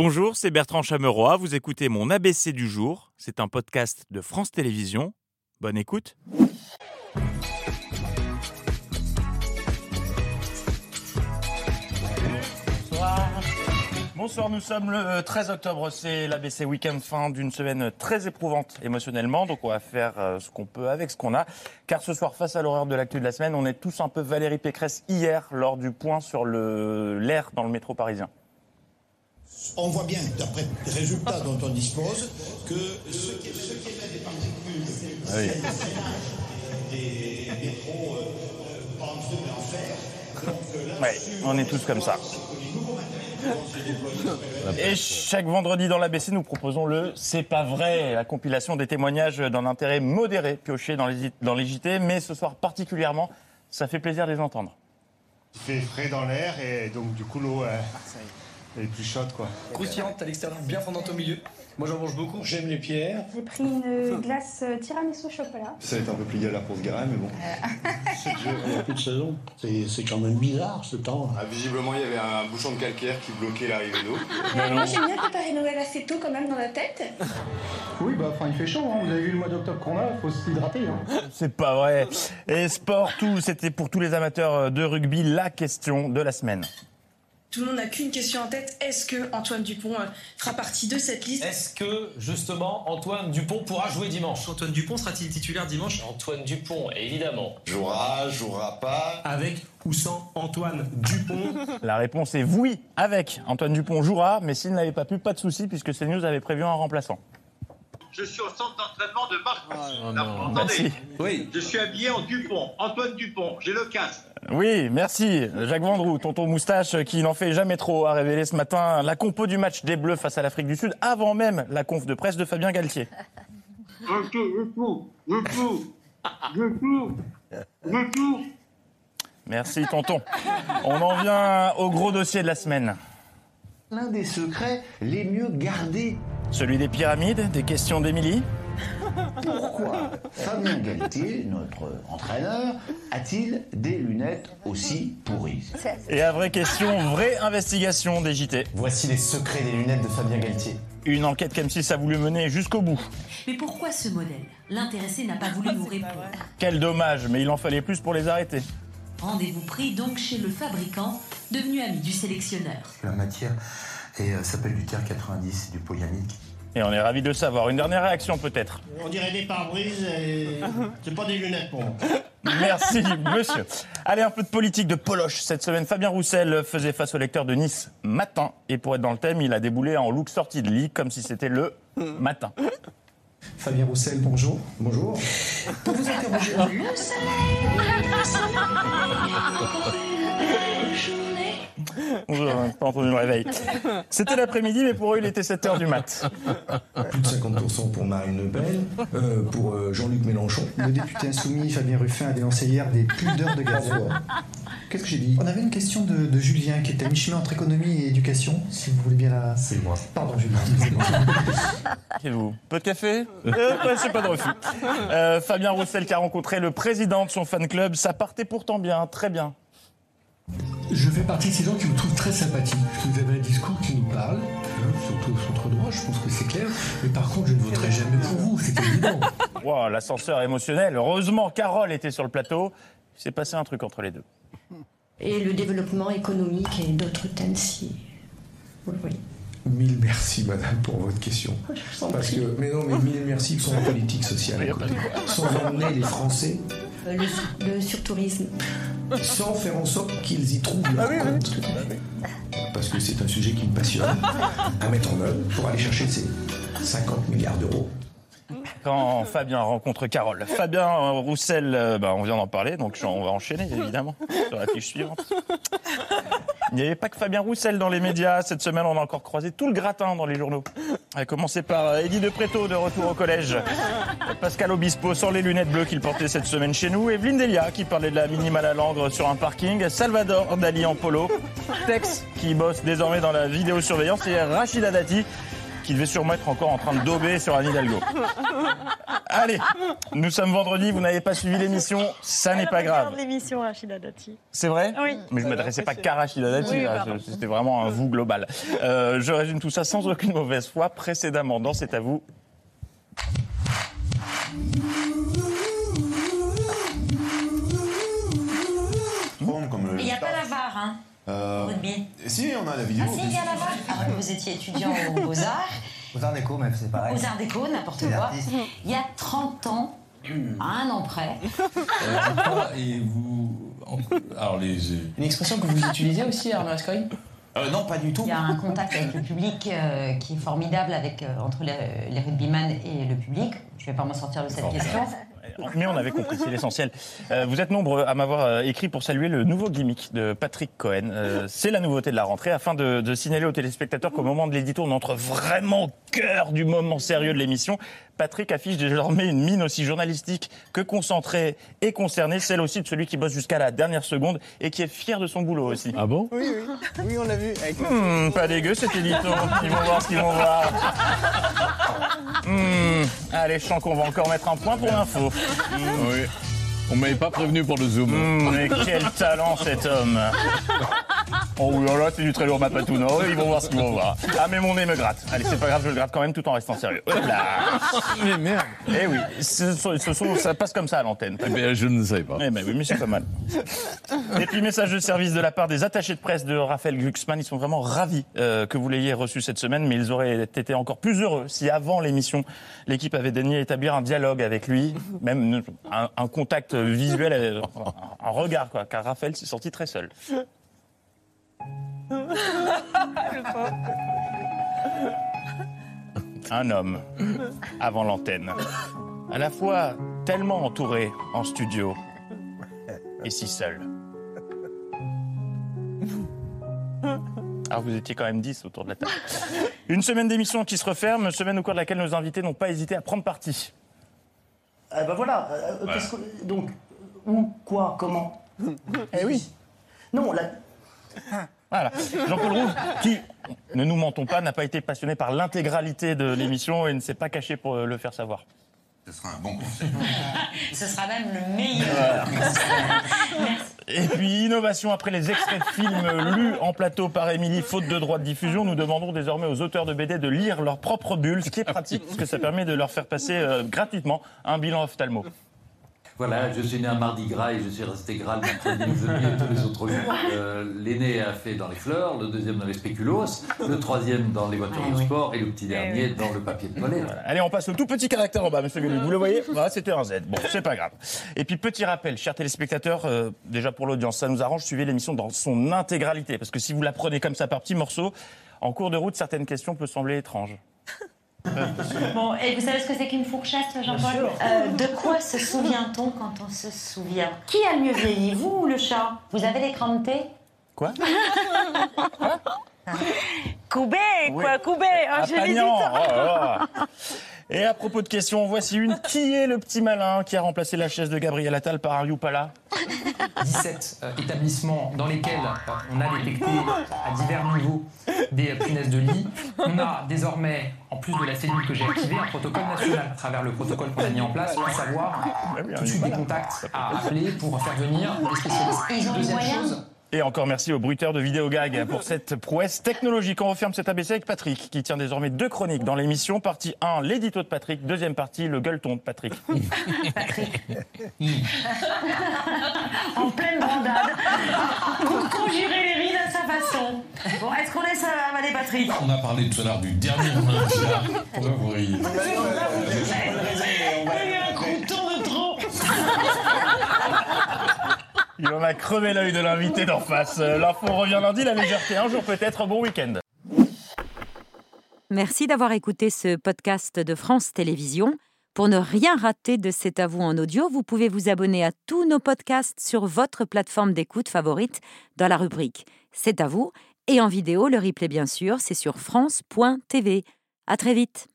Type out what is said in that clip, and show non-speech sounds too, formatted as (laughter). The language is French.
Bonjour, c'est Bertrand Chameroy. Vous écoutez mon ABC du jour. C'est un podcast de France Télévisions. Bonne écoute. Bonsoir. Nous sommes le 13 octobre, c'est l'ABC Week-end, fin d'une semaine très éprouvante émotionnellement, donc on va faire euh, ce qu'on peut avec ce qu'on a. Car ce soir, face à l'horreur de l'actu de la semaine, on est tous un peu Valérie Pécresse hier lors du point sur l'air dans le métro parisien. On voit bien, d'après les résultats dont on dispose, que ce qui, émet des particules des métros euh, en feu et en fer. Donc euh, là, Ouais, on est tous comme ça. (laughs) Et chaque vendredi dans l'ABC, nous proposons le C'est pas vrai, la compilation des témoignages d'un intérêt modéré pioché dans les, dans les JT, mais ce soir particulièrement, ça fait plaisir de les entendre. Il fait frais dans l'air et donc du coup l'eau euh, est plus chaude quoi. croustillante à l'extérieur, bien fondante au milieu. Moi j'en mange beaucoup. j'aime les pierres. J'ai pris une glace euh, tiramisu au chocolat. Ça va être un peu plus galère pour se garer, mais bon. (laughs) Il n'y a plus de saison. C'est c'est quand même bizarre ce temps. Ah, visiblement, il y avait un bouchon de calcaire qui bloquait l'arrivée d'eau. Moi j'aime bien préparer Noël assez tôt quand même dans la tête. Oui, bah, enfin, il fait chaud, hein. vous avez vu le mois d'octobre qu'on a, faut s'hydrater. Hein. C'est pas vrai. Et sport, tout, c'était pour tous les amateurs de rugby la question de la semaine. Tout le monde n'a qu'une question en tête. Est-ce que Antoine Dupont euh, fera partie de cette liste Est-ce que, justement, Antoine Dupont pourra jouer dimanche? Antoine Dupont sera-t-il titulaire dimanche? Antoine Dupont, évidemment. Jouera, jouera pas. Avec ou sans Antoine Dupont? (laughs) La réponse est oui, avec. Antoine Dupont jouera, mais s'il n'avait pas pu, pas de souci, puisque CNews avait prévu un remplaçant. Je suis au centre d'entraînement de Marc. Oh vous m'entendez Merci. Oui. Je suis habillé en Dupont, Antoine Dupont, j'ai le casque. Oui, merci. Jacques Vendroux, tonton moustache, qui n'en fait jamais trop, a révélé ce matin la compo du match des Bleus face à l'Afrique du Sud, avant même la conf de presse de Fabien Galtier. Ok, je tout, je tout, je tout, je tout. Merci, tonton. On en vient au gros dossier de la semaine. L'un des secrets les mieux gardés. Celui des pyramides, des questions d'Émilie. (laughs) Pourquoi Fabien Galtier, notre entraîneur, a-t-il des lunettes aussi pourries Et à vraie question, vraie investigation des JT. Voici les secrets des lunettes de Fabien Galtier. Une enquête qu'M6 a voulu mener jusqu'au bout. Mais pourquoi ce modèle? L'intéressé n'a pas voulu nous répondre. Quel dommage, mais il en fallait plus pour les arrêter. Rendez-vous pris donc chez le fabricant, devenu ami du sélectionneur. La matière et, euh, s'appelle du tiers 90, c'est du polyamique. Et on est ravis de savoir. Une dernière réaction peut-être. On dirait des pare-brises et (laughs) c'est pas des lunettes pour moi. Merci, monsieur. Allez, un peu de politique de Poloche. Cette semaine, Fabien Roussel faisait face au lecteur de Nice matin. Et pour être dans le thème, il a déboulé en look sortie de lit, comme si c'était le matin. Fabien Roussel, bonjour. Bonjour. Pour vous interroger, On ます。N'a pas entendu le réveil. C'était l'après-midi, mais pour eux, il était 7h du mat. Plus de 50% pour Marine Le Pen, euh, pour euh, Jean-Luc Mélenchon. Le député insoumis Fabien Ruffin a dénoncé hier des pudeurs de gaz. Qu'est-ce que j'ai dit? On avait une question de, de Julien qui était à mi-chemin entre économie et éducation, si vous voulez bien la... C'est moi. Pardon Julien. Et vous? Peu de café? Euh, ouais, C'est pas de refus. Euh, Fabien Roussel qui a rencontré le président de son fan club. Ça partait pourtant bien, très bien. Je fais partie de ces gens qui vous trouvent très sympathique. Vous avez un discours qui nous parle, hein, surtout au centre droit, je pense que c'est clair. Mais par contre, je ne voterai jamais pour vous, c'est évident. (laughs) Wow, L'ascenseur émotionnel. Heureusement, Carole était sur le plateau. Il s'est passé un truc entre les deux. Et le développement économique et d'autres thèmes si vous le voyez. Mille merci, madame, pour votre question. Parce que, mais non, mais mille merci pour la politique sociale. Sans emmener les Français, Euh, le, le surtourisme. Sans faire en sorte qu'ils y trouvent leur compte. Parce que c'est un sujet qui me passionne (laughs) à mettre en œuvre pour aller chercher ces 50 milliards d'euros. Quand Fabien rencontre Carole. Fabien Roussel, euh, bah, on vient d'en parler, donc on va enchaîner évidemment sur la fiche suivante. Il n'y avait pas que Fabien Roussel dans les médias. Cette semaine, on a encore croisé tout le gratin dans les journaux. A commencer par euh, Eddie de Préto, de retour au collège. Pascal Obispo, sans les lunettes bleues qu'il portait cette semaine chez nous. Evelyne Delia, qui parlait de la minimale à langre sur un parking. Salvador Dali en polo. Tex, qui bosse désormais dans la vidéosurveillance. Et Rachida Dati, qui devait sûrement être encore en train de dober sur Anne Hidalgo. (laughs) Allez, nous sommes vendredi, vous n'avez pas suivi l'émission, ça n'est pas grave. l'émission Rachida Dati. C'est vrai Oui. Mais je ne m'adressais pas qu'à Rachida Dati, Oui, là, pardon. c'était vraiment un vous global. Euh, je résume tout ça sans aucune mauvaise foi. Précédemment, dans C'est à vous, Si, on a la vidéo. Ah si, il y a la. Ah ouais, vous étiez étudiant aux (laughs) Beaux-Arts, Aux Arts Déco, même, c'est pareil. aux Arts Déco, n'importe quoi. artistes. Il y a 30 ans, à un an près, Et vous. Alors, les. Une expression que vous utilisez aussi, Arnaud Ascoy? Euh, non, pas du tout. il y a un contact avec le public euh, qui est formidable avec, euh, entre les, les rugbyman et le public. Je ne vais pas m'en sortir de cette question. Mais on avait compris, c'est l'essentiel. Euh, vous êtes nombreux à m'avoir euh, écrit pour saluer le nouveau gimmick de Patrick Cohen. Euh, c'est la nouveauté de la rentrée, afin de, de signaler aux téléspectateurs qu'au moment de l'édito, on entre vraiment au cœur du moment sérieux de l'émission. Patrick affiche désormais une mine aussi journalistique que concentrée et concernée, celle aussi de celui qui bosse jusqu'à la dernière seconde et qui est fier de son boulot aussi. Ah bon? Oui, oui. Oui, on l'a vu. Avec Hmm, pas dégueu cet édito. Ils vont voir ce qu'ils vont voir. Hmm, allez, je sens qu'on va encore mettre un point pour l'info. Oui. On m'avait pas prévenu pour le Zoom. Hmm, mais quel talent cet homme Oh oui, là, c'est du très lourd Mapatouno. Ils vont voir ce qu'ils vont voir. Ah, mais mon nez me gratte. Allez, c'est pas grave, je le gratte quand même tout en restant sérieux. Hop là Mais merde. Eh oui, ce sont- ce sont- ça passe comme ça à l'antenne. Eh bien, je ne savais pas. Eh ben oui, mais c'est pas mal. Et puis, message de service de la part des attachés de presse de Raphaël Glucksmann. Ils sont vraiment ravis euh, que vous l'ayez reçu cette semaine, mais ils auraient été encore plus heureux si, avant l'émission, l'équipe avait daigné établir un dialogue avec lui, même un, un contact visuel, euh, un, un regard, quoi, car Raphaël s'est senti très seul. Un homme, avant l'antenne, à la fois tellement entouré en studio et si seul. Alors vous étiez quand même 10 autour de la table. Une semaine d'émission qui se referme, semaine au cours de laquelle nos invités n'ont pas hésité à prendre parti. Ah bah voilà. euh, Voilà. qu'est-ce que- donc, où, quoi, comment Eh oui. Non, la... Voilà. Jean-Paul Rouve, qui, ne nous mentons pas, n'a pas été passionné par l'intégralité de l'émission et ne s'est pas caché pour le faire savoir. Ce sera un bon conseil. Ce sera même le meilleur. Et puis, innovation après les extraits de films lus en plateau par Émilie, faute de droit de diffusion, nous demandons désormais aux auteurs de BD de lire leur propre bulle, ce qui est pratique, parce que ça permet de leur faire passer euh, gratuitement un bilan ophtalmo. Voilà, je suis né un mardi gras et je suis resté gras le mercredi, le jeudi et tous les autres jours. Euh, L'aîné a fait dans les fleurs, le deuxième dans les spéculoos, le troisième dans les voitures de sport et le petit dernier dans le papier de toilette. Allez, on passe au tout petit caractère en bas, monsieur Gueluc. Vous le voyez? Voilà, c'était un Z. Bon, c'est pas grave. Et puis, petit rappel, chers téléspectateurs, euh, déjà pour l'audience, ça nous arrange, suivez l'émission dans son intégralité. Parce que si vous la prenez comme ça par petits morceaux, en cours de route, certaines questions peuvent sembler étranges. (laughs) (laughs) Bon, et vous savez ce que c'est qu'une fourchette, Jean-Paul Euh, De quoi se souvient-on quand on se souvient? Qui a le mieux vieilli, vous ou le chat? Vous avez l'écran de thé? Quoi? Koubé, Oui. quoi. Ah, Oh, je l'ai Et à propos de questions, voici une. Qui est le petit malin qui a remplacé la chaise de Gabriel Attal par un Youpala 17 (laughs) euh, établissements dans lesquels euh, on a détecté à divers niveaux des euh, punaises de lit. On a désormais, en plus de la cellule que j'ai activée, un protocole national à travers le protocole qu'on a mis en place, à savoir tout de suite des contacts à appeler pour faire venir les spécialistes. Deuxième chose, Et encore merci aux bruiteurs de vidéogag pour cette prouesse technologique. On referme cet ABC avec Patrick, qui tient désormais deux chroniques dans l'émission. Partie 1, l'édito de Patrick. Deuxième partie, le gueuleton de Patrick. (laughs) (laughs) En pleine bandade, pour conjurer les rides à sa façon. Bon, est-ce qu'on laisse euh, avaler Patrick? On a parlé tout à l'heure du dernier Olympia. Pourquoi vous riez Il y a un crouton de trop. (laughs) Il en a crevé l'œil de l'invité d'en face. Euh, L'info revient lundi, la légèreté un jour peut-être. Bon week-end. Merci d'avoir écouté ce podcast de France Télévisions. Pour ne rien rater de C'est à vous en audio, vous pouvez vous abonner à tous nos podcasts sur votre plateforme d'écoute favorite dans la rubrique C'est à vous et en vidéo, le replay bien sûr, c'est sur France.tv. À très vite.